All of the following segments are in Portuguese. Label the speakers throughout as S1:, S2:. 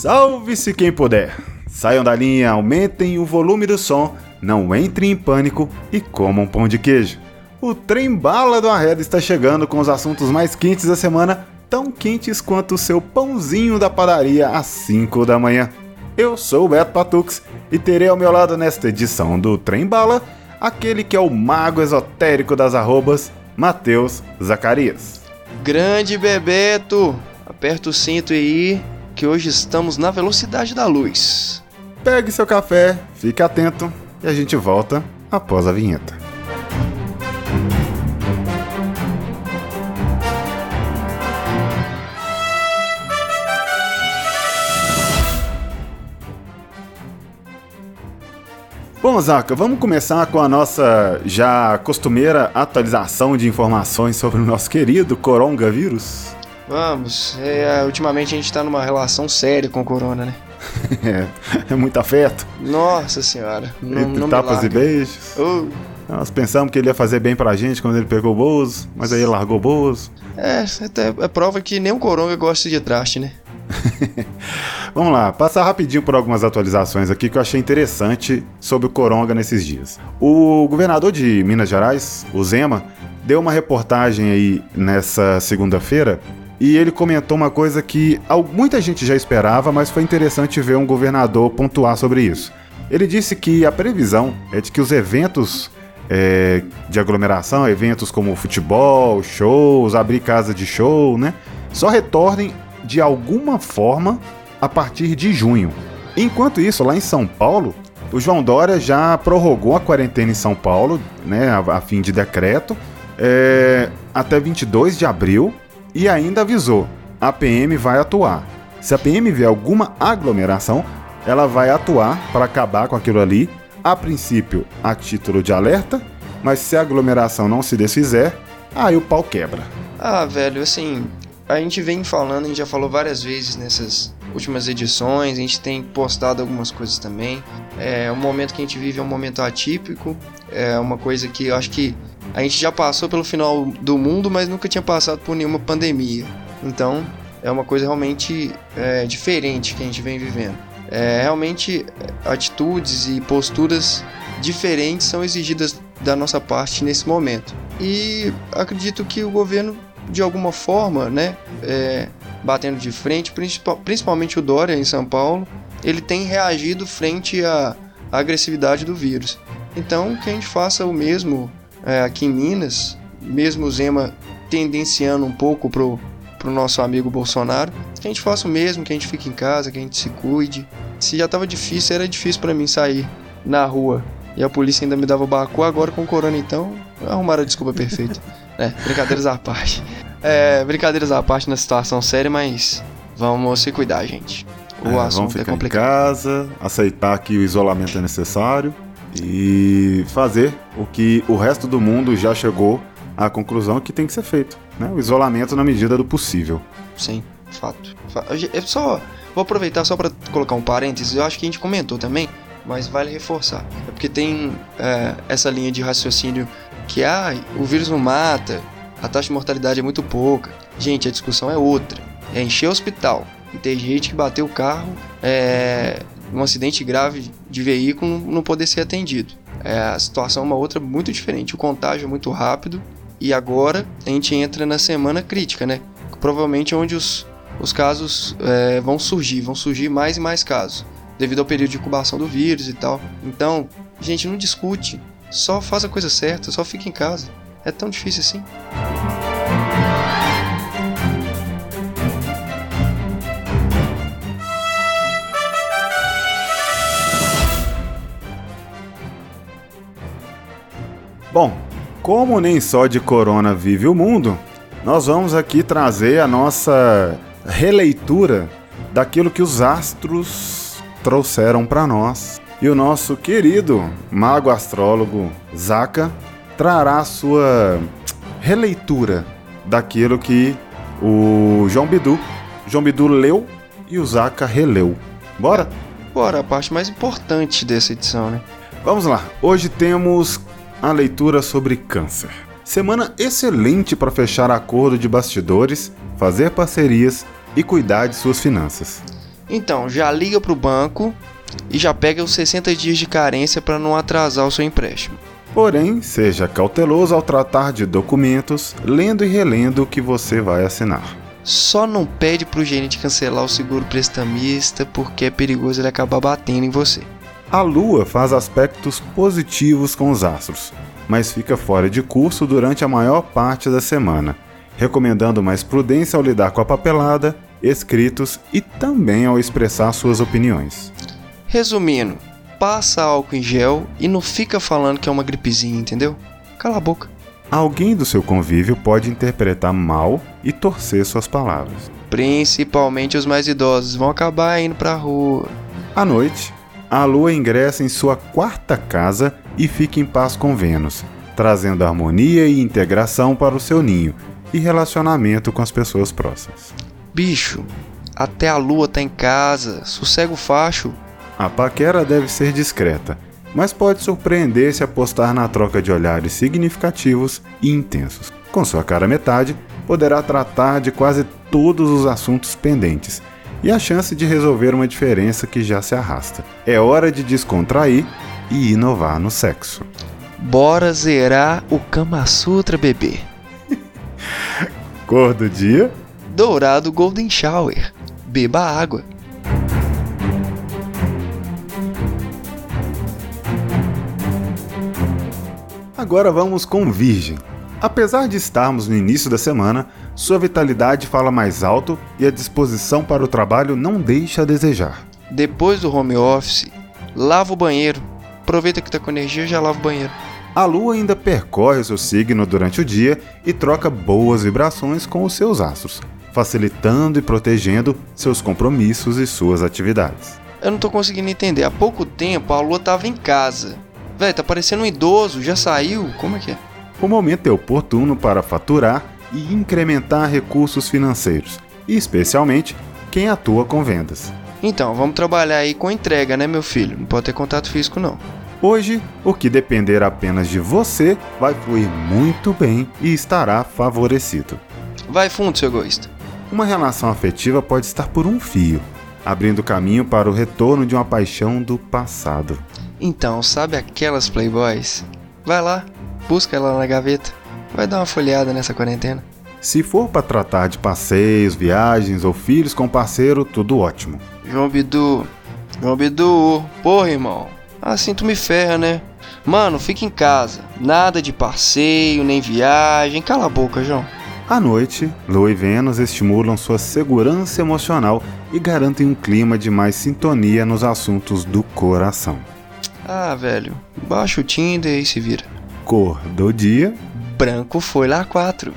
S1: Salve-se quem puder! Saiam da linha, aumentem o volume do som, não entrem em pânico e comam pão de queijo. O trem bala do Arredo está chegando com os assuntos mais quentes da semana, tão quentes quanto o seu pãozinho da padaria às 5 da manhã. Eu sou o Beto Patux e terei ao meu lado nesta edição do Trem Bala aquele que é o mago esotérico das arrobas, Matheus Zacarias.
S2: Grande Bebeto, aperta o cinto aí, que hoje estamos na velocidade da luz.
S1: Pegue seu café, fique atento e a gente volta após a vinheta. Bom, Zaca, vamos começar com a nossa já costumeira atualização de informações sobre o nosso querido coronavírus.
S2: Vamos, é, ultimamente a gente tá numa relação séria com o corona, né?
S1: é, é muito afeto.
S2: Nossa senhora. Não,
S1: Entre
S2: não
S1: tapas e beijos.
S2: Oh.
S1: Nós pensamos que ele ia fazer bem pra gente quando ele pegou o Bozo, mas aí ele largou o Bozo.
S2: É, até é prova que nem o Coronga gosta de traste, né?
S1: Vamos lá, passar rapidinho por algumas atualizações aqui que eu achei interessante sobre o Coronga nesses dias. O governador de Minas Gerais, o Zema, deu uma reportagem aí nessa segunda-feira e ele comentou uma coisa que muita gente já esperava, mas foi interessante ver um governador pontuar sobre isso. Ele disse que a previsão é de que os eventos é, de aglomeração, eventos como futebol, shows, abrir casa de show, né, só retornem de alguma forma a partir de junho. Enquanto isso, lá em São Paulo, o João Dória já prorrogou a quarentena em São Paulo, né, a, a fim de decreto, é, até 22 de abril e ainda avisou: a PM vai atuar. Se a PM vê alguma aglomeração, ela vai atuar para acabar com aquilo ali, a princípio a título de alerta, mas se a aglomeração não se desfizer, aí o pau quebra.
S2: Ah, velho, assim, a gente vem falando, a gente já falou várias vezes nessas últimas edições, a gente tem postado algumas coisas também. É, o momento que a gente vive é um momento atípico, é uma coisa que eu acho que a gente já passou pelo final do mundo, mas nunca tinha passado por nenhuma pandemia. Então, é uma coisa realmente é, diferente que a gente vem vivendo. É, realmente, atitudes e posturas diferentes são exigidas da nossa parte nesse momento. E acredito que o governo de alguma forma, né, é, batendo de frente, principalmente o Dória em São Paulo, ele tem reagido frente à agressividade do vírus. Então, que a gente faça o mesmo é, aqui em Minas, mesmo o Zema tendenciando um pouco pro, pro nosso amigo Bolsonaro, que a gente faça o mesmo, que a gente fique em casa, que a gente se cuide. Se já tava difícil, era difícil para mim sair na rua e a polícia ainda me dava bacu, agora com o corona então, arrumaram a desculpa perfeita. É, brincadeiras à parte. É, brincadeiras à parte na situação séria, mas vamos se cuidar, gente.
S1: O é, assunto vamos é ficar é complicado. em casa, aceitar que o isolamento é necessário e fazer o que o resto do mundo já chegou à conclusão que tem que ser feito, né? O isolamento na medida do possível.
S2: Sim, fato. Eu só vou aproveitar só para colocar um parênteses. Eu acho que a gente comentou também, mas vale reforçar. É porque tem é, essa linha de raciocínio que ah, o vírus não mata, a taxa de mortalidade é muito pouca. Gente, a discussão é outra. É encher o hospital. E tem gente que bateu o carro é, um acidente grave de veículo não poder ser atendido. É, a situação é uma outra muito diferente. O contágio é muito rápido e agora a gente entra na semana crítica, né? Provavelmente onde os, os casos é, vão surgir, vão surgir mais e mais casos, devido ao período de incubação do vírus e tal. Então, gente, não discute. Só faz a coisa certa, só fica em casa. É tão difícil assim.
S1: Bom, como nem só de corona vive o mundo, nós vamos aqui trazer a nossa releitura daquilo que os astros trouxeram para nós e o nosso querido mago astrólogo Zaka trará a sua releitura daquilo que o João Bidu, João Bidu leu e o Zaka releu. Bora?
S2: Bora, a parte mais importante dessa edição, né?
S1: Vamos lá. Hoje temos a leitura sobre câncer. Semana excelente para fechar acordo de bastidores, fazer parcerias e cuidar de suas finanças.
S2: Então, já liga para o banco e já pega os 60 dias de carência para não atrasar o seu empréstimo.
S1: Porém, seja cauteloso ao tratar de documentos, lendo e relendo o que você vai assinar.
S2: Só não pede para o gerente cancelar o seguro prestamista porque é perigoso ele acabar batendo em você.
S1: A Lua faz aspectos positivos com os astros, mas fica fora de curso durante a maior parte da semana, recomendando mais prudência ao lidar com a papelada, escritos e também ao expressar suas opiniões.
S2: Resumindo, passa álcool em gel e não fica falando que é uma gripezinha, entendeu? Cala a boca.
S1: Alguém do seu convívio pode interpretar mal e torcer suas palavras.
S2: Principalmente os mais idosos vão acabar indo pra rua.
S1: À noite, a Lua ingressa em sua quarta casa e fica em paz com Vênus, trazendo harmonia e integração para o seu ninho e relacionamento com as pessoas próximas.
S2: Bicho, até a Lua tá em casa, sossega o facho.
S1: A paquera deve ser discreta, mas pode surpreender se apostar na troca de olhares significativos e intensos. Com sua cara metade, poderá tratar de quase todos os assuntos pendentes e a chance de resolver uma diferença que já se arrasta. É hora de descontrair e inovar no sexo.
S2: Bora zerar o Kama Sutra, bebê.
S1: Cor do dia?
S2: Dourado Golden Shower. Beba água.
S1: Agora vamos com Virgem. Apesar de estarmos no início da semana, sua vitalidade fala mais alto e a disposição para o trabalho não deixa a desejar.
S2: Depois do home office, lava o banheiro. Aproveita que tá com energia e já lava o banheiro.
S1: A lua ainda percorre seu signo durante o dia e troca boas vibrações com os seus astros, facilitando e protegendo seus compromissos e suas atividades.
S2: Eu não tô conseguindo entender. Há pouco tempo a lua tava em casa. Véi, tá parecendo um idoso, já saiu? Como é que é?
S1: O momento é oportuno para faturar e incrementar recursos financeiros, e especialmente quem atua com vendas.
S2: Então, vamos trabalhar aí com entrega, né, meu filho? Não pode ter contato físico, não.
S1: Hoje, o que depender apenas de você vai fluir muito bem e estará favorecido.
S2: Vai fundo, seu egoísta.
S1: Uma relação afetiva pode estar por um fio, abrindo caminho para o retorno de uma paixão do passado.
S2: Então, sabe aquelas playboys? Vai lá, busca ela na gaveta. Vai dar uma folheada nessa quarentena.
S1: Se for para tratar de passeios, viagens ou filhos com parceiro, tudo ótimo.
S2: João Bidu, João Bidu, porra, irmão. Assim tu me ferra, né? Mano, fica em casa. Nada de passeio, nem viagem. Cala a boca, João.
S1: À noite, Lua e Vênus estimulam sua segurança emocional e garantem um clima de mais sintonia nos assuntos do coração.
S2: Ah, velho, baixa o Tinder e se vira.
S1: Cor do dia:
S2: Branco foi lá 4.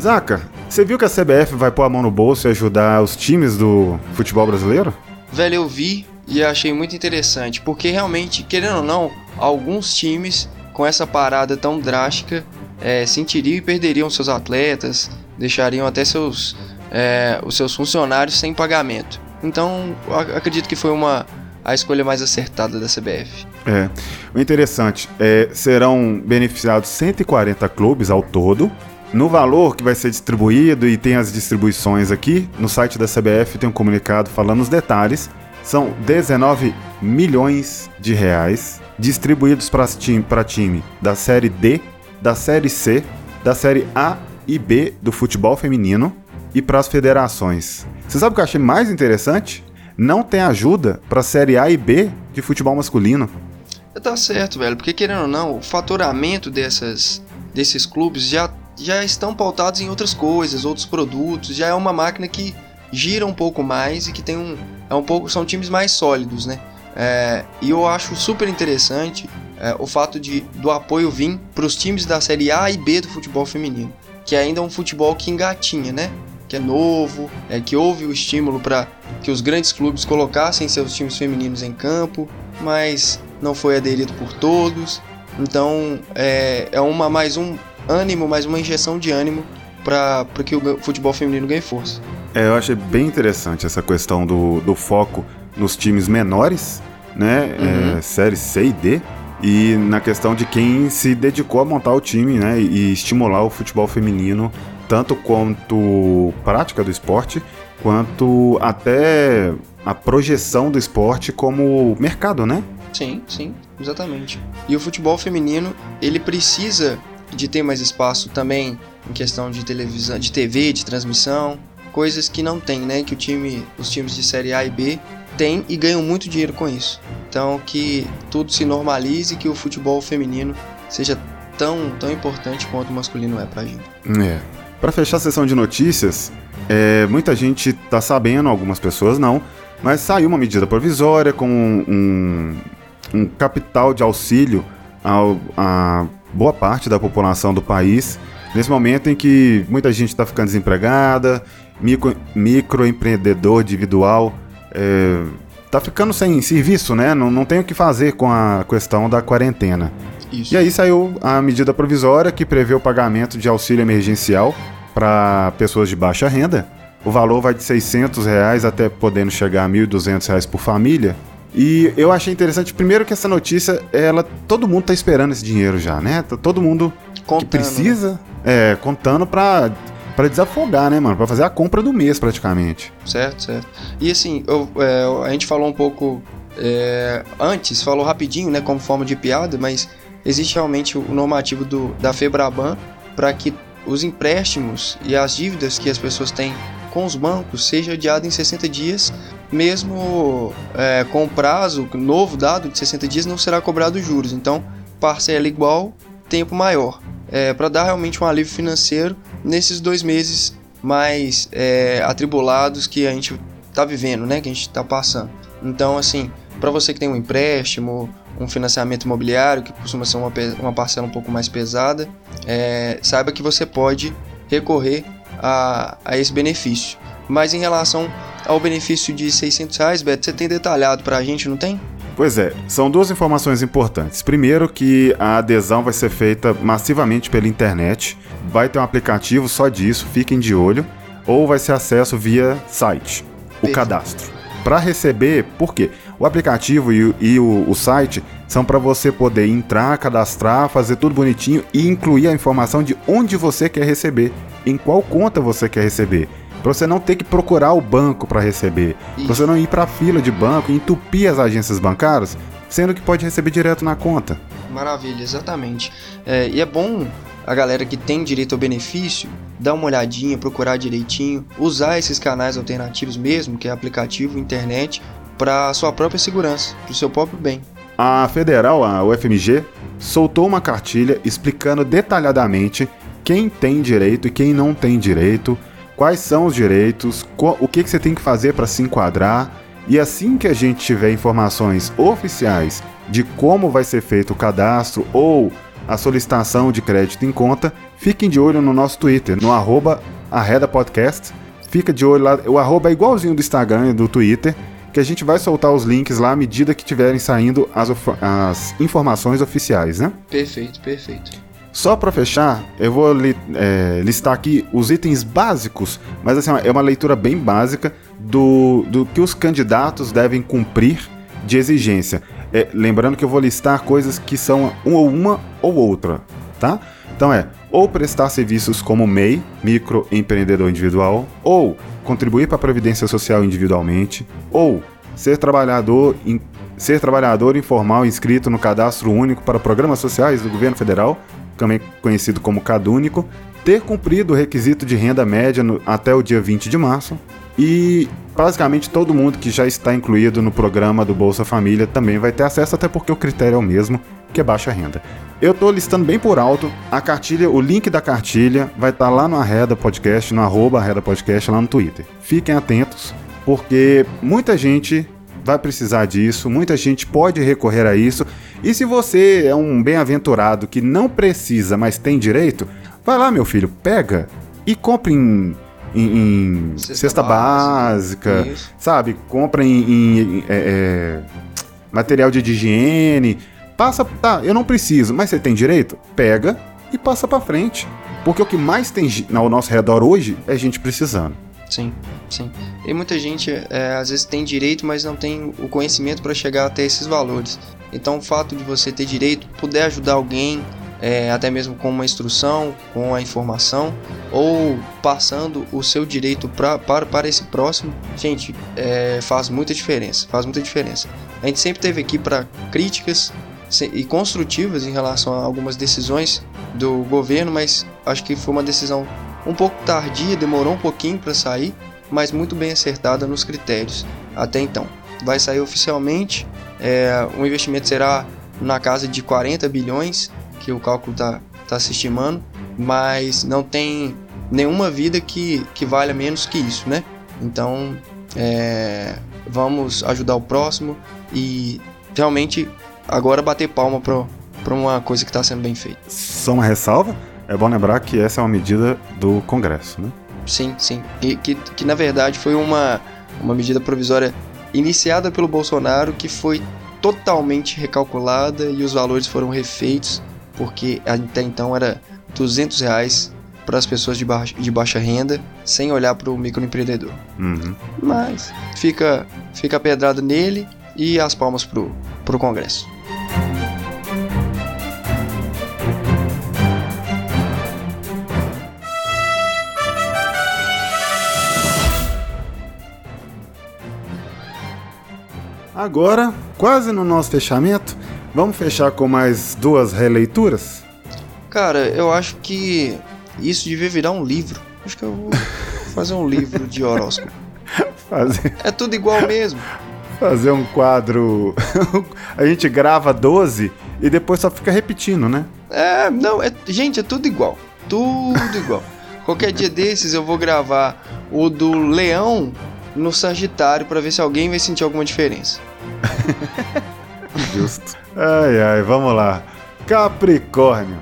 S1: Zaca, você viu que a CBF vai pôr a mão no bolso e ajudar os times do futebol brasileiro?
S2: Velho, eu vi e achei muito interessante, porque realmente, querendo ou não, alguns times com essa parada tão drástica é, sentiriam e perderiam seus atletas, deixariam até seus, é, os seus funcionários sem pagamento. Então, acredito que foi uma a escolha mais acertada da CBF.
S1: É. O interessante é serão beneficiados 140 clubes ao todo. No valor que vai ser distribuído e tem as distribuições aqui, no site da CBF tem um comunicado falando os detalhes. São 19 milhões de reais distribuídos para time, time da Série D, da Série C, da Série A e B do futebol feminino e para as federações. Você sabe o que eu achei mais interessante? Não tem ajuda para a Série A e B de futebol masculino.
S2: Tá certo, velho, porque querendo ou não, o faturamento dessas, desses clubes já, já estão pautados em outras coisas, outros produtos, já é uma máquina que gira um pouco mais e que tem um, é um pouco são times mais sólidos, né? É, e eu acho super interessante é, o fato de do apoio vir para os times da série A e B do futebol feminino, que ainda é um futebol que engatinha, né? Que é novo, é, que houve o estímulo para que os grandes clubes colocassem seus times femininos em campo, mas não foi aderido por todos. Então é, é uma mais um ânimo, mais uma injeção de ânimo para que o futebol feminino ganhe força.
S1: É, eu achei bem interessante essa questão do, do foco nos times menores, né? Uhum. É, série C e D. E na questão de quem se dedicou a montar o time, né? E estimular o futebol feminino, tanto quanto prática do esporte, quanto até a projeção do esporte como mercado, né?
S2: Sim, sim, exatamente. E o futebol feminino, ele precisa de ter mais espaço também em questão de televisão, de TV, de transmissão, coisas que não tem, né? Que o time, os times de série A e B têm e ganham muito dinheiro com isso. Então que tudo se normalize, que o futebol feminino seja tão, tão importante quanto o masculino é pra gente.
S1: É. Para fechar a sessão de notícias, é, muita gente tá sabendo, algumas pessoas não, mas saiu uma medida provisória com um, um capital de auxílio a boa parte da população do país nesse momento em que muita gente está ficando desempregada, micro, microempreendedor individual está é, ficando sem serviço, né? Não, não tem o que fazer com a questão da quarentena. Isso. E aí saiu a medida provisória que prevê o pagamento de auxílio emergencial para pessoas de baixa renda. O valor vai de 600 reais até podendo chegar a 1.200 reais por família. E eu achei interessante, primeiro que essa notícia, ela todo mundo tá esperando esse dinheiro já, né? Tá todo mundo contando, que precisa, né? é, contando para para desafogar, né, mano? Para fazer a compra do mês praticamente.
S2: Certo, certo. E assim, eu, é, a gente falou um pouco é, antes, falou rapidinho, né, como forma de piada, mas existe realmente o normativo do, da Febraban para que os empréstimos e as dívidas que as pessoas têm com os bancos seja adiado em 60 dias, mesmo é, com prazo novo dado de 60 dias não será cobrado juros. Então, parcela igual, tempo maior, é, para dar realmente um alívio financeiro nesses dois meses mais é, atribulados que a gente está vivendo, né, que a gente está passando. Então, assim, para você que tem um empréstimo, um financiamento imobiliário, que costuma ser uma, uma parcela um pouco mais pesada, é, saiba que você pode recorrer a, a esse benefício. Mas em relação ao benefício de 600 reais, Beto, você tem detalhado para a gente, não tem?
S1: Pois é, são duas informações importantes. Primeiro, que a adesão vai ser feita massivamente pela internet, vai ter um aplicativo só disso, fiquem de olho, ou vai ser acesso via site, o Perfeito. cadastro. Para receber, por quê? O aplicativo e, e o, o site são para você poder entrar, cadastrar, fazer tudo bonitinho e incluir a informação de onde você quer receber, em qual conta você quer receber. Para você não ter que procurar o banco para receber, para você não ir para a fila de banco e entupir as agências bancárias, sendo que pode receber direto na conta.
S2: Maravilha, exatamente. É, e é bom a galera que tem direito ao benefício dar uma olhadinha, procurar direitinho, usar esses canais alternativos mesmo, que é aplicativo, internet, para sua própria segurança, para o seu próprio bem.
S1: A federal, a UFMG, soltou uma cartilha explicando detalhadamente quem tem direito e quem não tem direito, quais são os direitos, o que, você tem que fazer para se enquadrar. E assim que a gente tiver informações oficiais de como vai ser feito o cadastro ou a solicitação de crédito em conta, fiquem de olho no nosso Twitter, no arroba Podcast. Fica de olho lá, o arroba é igualzinho do Instagram e do Twitter, que a gente vai soltar os links lá à medida que tiverem saindo as, as informações oficiais, né?
S2: Perfeito, perfeito.
S1: Só para fechar, eu vou li, é, listar aqui os itens básicos, mas assim, é uma leitura bem básica do, do que os candidatos devem cumprir de exigência. É, lembrando que eu vou listar coisas que são uma, uma ou outra, tá? Então é ou prestar serviços como MEI, microempreendedor individual, ou contribuir para a previdência social individualmente, ou ser trabalhador in, ser trabalhador informal inscrito no cadastro único para programas sociais do governo federal, também conhecido como CadÚnico, ter cumprido o requisito de renda média no, até o dia 20 de março e basicamente todo mundo que já está incluído no programa do Bolsa Família também vai ter acesso, até porque o critério é o mesmo, que é baixa renda. Eu estou listando bem por alto a cartilha, o link da cartilha vai estar tá lá no Arreda Podcast, no arroba Arreda Podcast lá no Twitter. Fiquem atentos, porque muita gente vai precisar disso, muita gente pode recorrer a isso. E se você é um bem-aventurado que não precisa, mas tem direito, vai lá, meu filho, pega e compre em, em, em cesta, cesta, básica, básica sabe? Compra em, em é, é, material de higiene. Passa, tá, eu não preciso, mas você tem direito? Pega e passa para frente. Porque o que mais tem ao nosso redor hoje é gente precisando.
S2: Sim, sim. E muita gente é, às vezes tem direito, mas não tem o conhecimento para chegar até esses valores. Então, o fato de você ter direito, puder ajudar alguém, é, até mesmo com uma instrução, com a informação, ou passando o seu direito pra, para, para esse próximo, gente, é, faz muita diferença. Faz muita diferença. A gente sempre teve aqui para críticas e construtivas em relação a algumas decisões do governo, mas acho que foi uma decisão um pouco tardia, demorou um pouquinho para sair, mas muito bem acertada nos critérios até então. Vai sair oficialmente, é, o investimento será na casa de 40 bilhões, que o cálculo está tá se estimando, mas não tem nenhuma vida que, que valha menos que isso, né? Então, é, vamos ajudar o próximo e realmente agora bater palma para uma coisa que está sendo bem feita.
S1: Só uma ressalva, é bom lembrar que essa é uma medida do Congresso, né?
S2: Sim, sim. E que, que na verdade foi uma, uma medida provisória iniciada pelo Bolsonaro que foi totalmente recalculada e os valores foram refeitos, porque até então era 200 reais para as pessoas de baixa, de baixa renda, sem olhar para o microempreendedor.
S1: Uhum.
S2: Mas fica, fica a pedrada nele e as palmas pro, pro Congresso.
S1: Agora, quase no nosso fechamento, vamos fechar com mais duas releituras?
S2: Cara, eu acho que isso devia virar um livro. Acho que eu vou fazer um livro de horóscopo.
S1: Fazer...
S2: É tudo igual mesmo.
S1: Fazer um quadro. a gente grava 12 e depois só fica repetindo, né?
S2: É, não, é... gente, é tudo igual. Tudo igual. Qualquer dia desses eu vou gravar o do leão no Sagitário para ver se alguém vai sentir alguma diferença.
S1: Justo. Ai, ai, vamos lá. Capricórnio.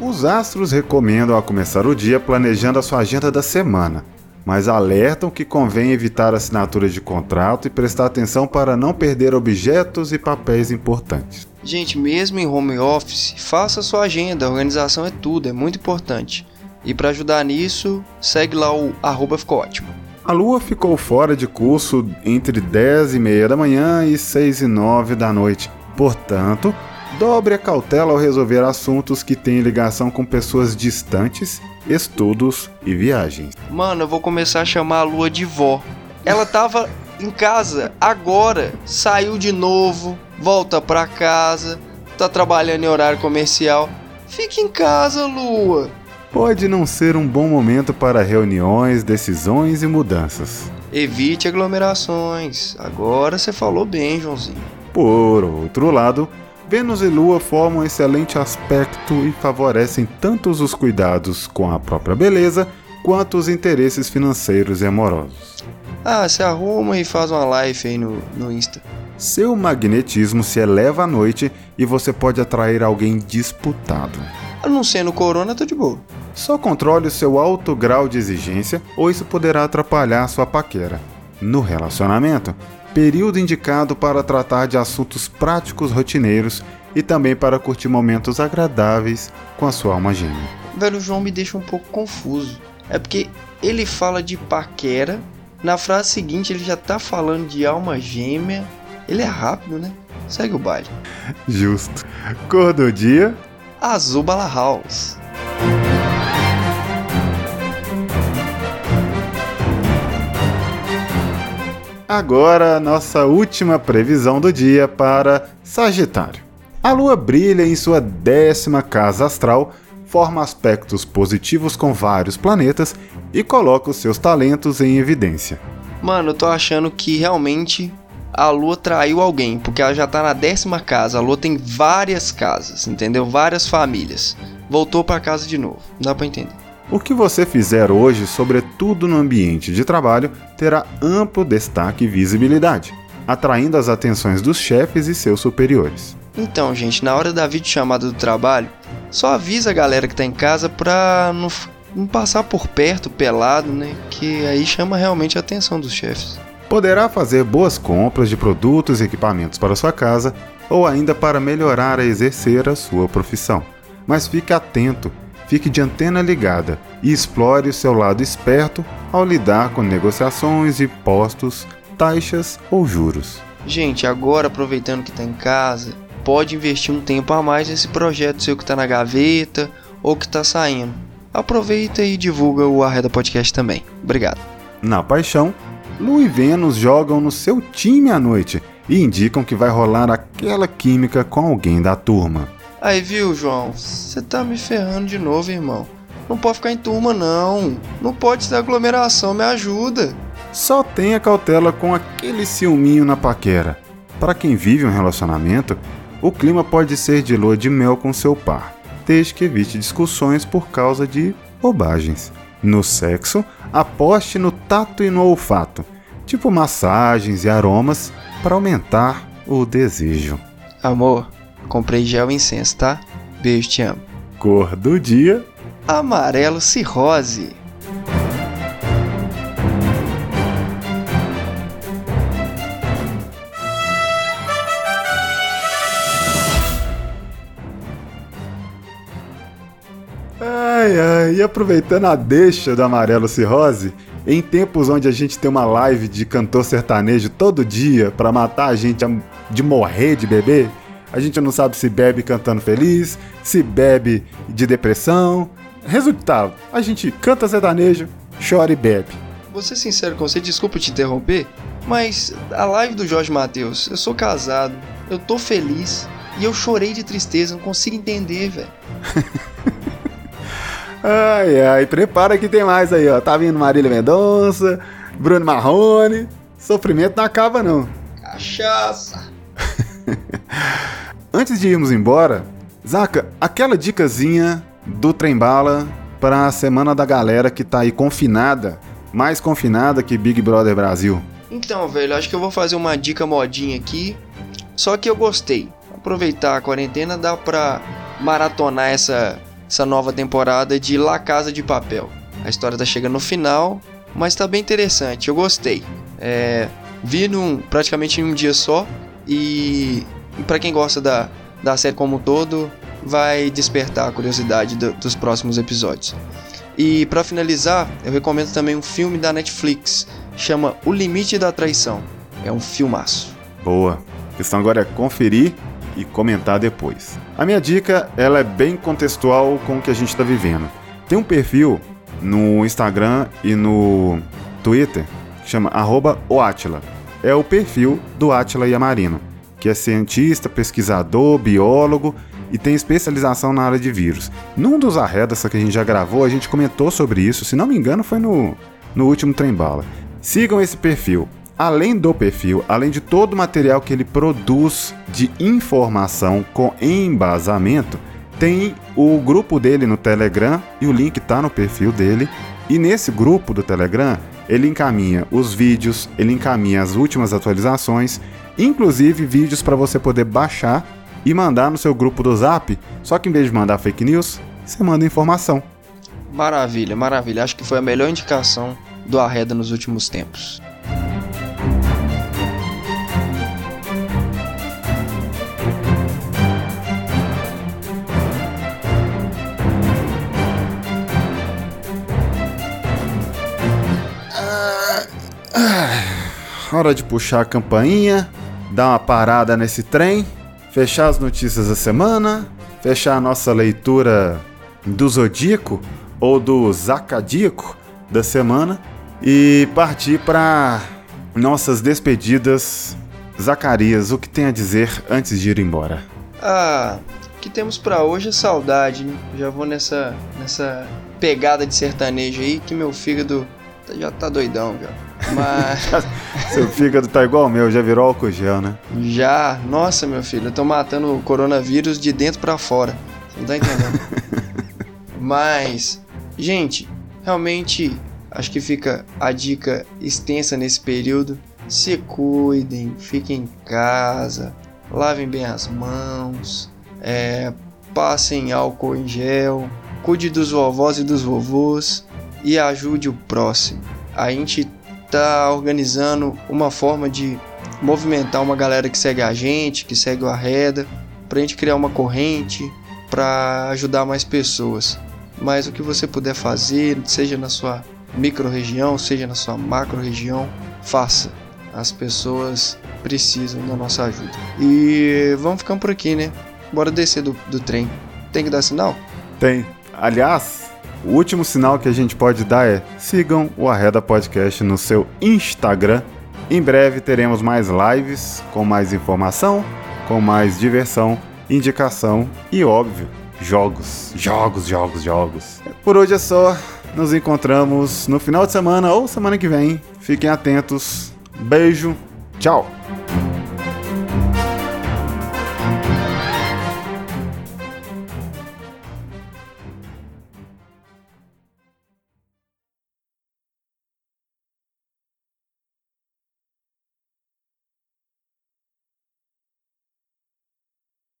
S1: Os astros recomendam a começar o dia planejando a sua agenda da semana, mas alertam que convém evitar assinatura de contrato e prestar atenção para não perder objetos e papéis importantes.
S2: Gente, mesmo em home office, faça a sua agenda, a organização é tudo, é muito importante. E para ajudar nisso, segue lá o arroba ficou ótimo.
S1: A Lua ficou fora de curso entre 10 e meia da manhã e 6 e 9 da noite. Portanto, dobre a cautela ao resolver assuntos que têm ligação com pessoas distantes, estudos e viagens.
S2: Mano, eu vou começar a chamar a Lua de vó. Ela tava em casa agora, saiu de novo, volta pra casa, tá trabalhando em horário comercial. Fique em casa, Lua
S1: pode não ser um bom momento para reuniões, decisões e mudanças.
S2: Evite aglomerações. Agora você falou bem, Joãozinho.
S1: Por outro lado, Vênus e Lua formam um excelente aspecto e favorecem tanto os cuidados com a própria beleza quanto os interesses financeiros e amorosos.
S2: Ah, se arruma e faz uma live aí no, no Insta.
S1: Seu magnetismo se eleva à noite e você pode atrair alguém disputado.
S2: A não sendo corona, tô de boa.
S1: Só controle o seu alto grau de exigência ou isso poderá atrapalhar sua paquera. No relacionamento, período indicado para tratar de assuntos práticos rotineiros e também para curtir momentos agradáveis com a sua alma gêmea.
S2: Velho João me deixa um pouco confuso. É porque ele fala de paquera, na frase seguinte ele já tá falando de alma gêmea. Ele é rápido, né? Segue o baile.
S1: Justo. Cor do dia,
S2: Azul Bala House.
S1: Agora, nossa última previsão do dia para Sagitário. A lua brilha em sua décima casa astral, forma aspectos positivos com vários planetas e coloca os seus talentos em evidência.
S2: Mano, eu tô achando que realmente a Lua traiu alguém, porque ela já tá na décima casa. A Lua tem várias casas, entendeu? Várias famílias. Voltou para casa de novo. Dá para entender.
S1: O que você fizer hoje, sobretudo no ambiente de trabalho, terá amplo destaque e visibilidade, atraindo as atenções dos chefes e seus superiores.
S2: Então, gente, na hora da videochamada do trabalho, só avisa a galera que tá em casa pra não, não passar por perto pelado, né? Que aí chama realmente a atenção dos chefes
S1: poderá fazer boas compras de produtos e equipamentos para sua casa ou ainda para melhorar a exercer a sua profissão. Mas fique atento fique de antena ligada e explore o seu lado esperto ao lidar com negociações, impostos, taxas ou juros.
S2: Gente, agora aproveitando que está em casa, pode investir um tempo a mais nesse projeto seu que está na gaveta ou que está saindo. Aproveita e divulga o Arreda Podcast também. Obrigado.
S1: Na paixão, Lu e Vênus jogam no seu time à noite e indicam que vai rolar aquela química com alguém da turma.
S2: Aí, viu, João? Você tá me ferrando de novo, irmão. Não pode ficar em turma, não. Não pode ter aglomeração, me ajuda.
S1: Só tenha cautela com aquele ciúminho na paquera. Para quem vive um relacionamento, o clima pode ser de lua de mel com seu par, desde que evite discussões por causa de bobagens. No sexo, aposte no tato e no olfato, tipo massagens e aromas, para aumentar o desejo.
S2: Amor, comprei gel e incenso, tá? Beijo, te amo.
S1: Cor do dia:
S2: amarelo cirrose.
S1: Ai, ai, e aproveitando a deixa do Amarelo Cirrose, em tempos onde a gente tem uma live de cantor sertanejo todo dia para matar a gente de morrer de beber, a gente não sabe se bebe cantando feliz, se bebe de depressão. Resultado, a gente canta sertanejo, chora e bebe.
S2: Vou ser sincero com você, desculpa te interromper, mas a live do Jorge Matheus, eu sou casado, eu tô feliz e eu chorei de tristeza, não consigo entender, velho.
S1: Ai, ai, prepara que tem mais aí, ó. Tá vindo Marília Mendonça, Bruno Marrone. Sofrimento não acaba, não.
S2: Cachaça.
S1: Antes de irmos embora, Zaca, aquela dicasinha do trem-bala para a semana da galera que tá aí confinada, mais confinada que Big Brother Brasil.
S2: Então, velho, acho que eu vou fazer uma dica modinha aqui. Só que eu gostei. Aproveitar a quarentena dá pra maratonar essa essa nova temporada de La Casa de Papel. A história tá chegando no final, mas tá bem interessante, eu gostei. É, vi num, praticamente em um dia só e, para quem gosta da, da série como um todo, vai despertar a curiosidade do, dos próximos episódios. E para finalizar, eu recomendo também um filme da Netflix, chama O Limite da Traição. É um filmaço.
S1: Boa. A questão agora é conferir e comentar depois. A minha dica ela é bem contextual com o que a gente está vivendo. Tem um perfil no Instagram e no Twitter que chama @oatila. É o perfil do Atila Yamarino, que é cientista, pesquisador, biólogo e tem especialização na área de vírus. Num dos arredas que a gente já gravou, a gente comentou sobre isso, se não me engano foi no, no último Trem Bala. Sigam esse perfil, além do perfil, além de todo o material que ele produz de informação com embasamento, tem o grupo dele no Telegram e o link está no perfil dele. E nesse grupo do Telegram, ele encaminha os vídeos, ele encaminha as últimas atualizações, inclusive vídeos para você poder baixar e mandar no seu grupo do Zap. Só que em vez de mandar fake news, você manda informação.
S2: Maravilha, maravilha. Acho que foi a melhor indicação do Arreda nos últimos tempos.
S1: Hora de puxar a campainha, dar uma parada nesse trem, fechar as notícias da semana, fechar a nossa leitura do Zodíaco ou do Zacadíaco da semana e partir para nossas despedidas. Zacarias, o que tem a dizer antes de ir embora?
S2: Ah, o que temos para hoje é saudade, né? Já vou nessa nessa pegada de sertanejo aí que meu fígado já tá doidão, já. Mas.
S1: Seu fígado tá igual o meu, já virou álcool gel, né?
S2: Já. Nossa, meu filho, eu tô matando o coronavírus de dentro para fora. Você não tá entendendo? Mas, gente, realmente acho que fica a dica extensa nesse período. Se cuidem, fiquem em casa, lavem bem as mãos, é, passem álcool em gel, cuide dos vovós e dos vovôs e ajude o próximo. A gente tá organizando uma forma de movimentar uma galera que segue a gente, que segue o Arreda, pra gente criar uma corrente para ajudar mais pessoas. mas o que você puder fazer, seja na sua micro-região, seja na sua macro-região, faça. As pessoas precisam da nossa ajuda. E vamos ficando por aqui, né? Bora descer do, do trem. Tem que dar sinal?
S1: Tem. Aliás, o último sinal que a gente pode dar é sigam o Arreda Podcast no seu Instagram. Em breve teremos mais lives com mais informação, com mais diversão, indicação e, óbvio, jogos. Jogos, jogos, jogos. Por hoje é só. Nos encontramos no final de semana ou semana que vem. Fiquem atentos. Beijo. Tchau.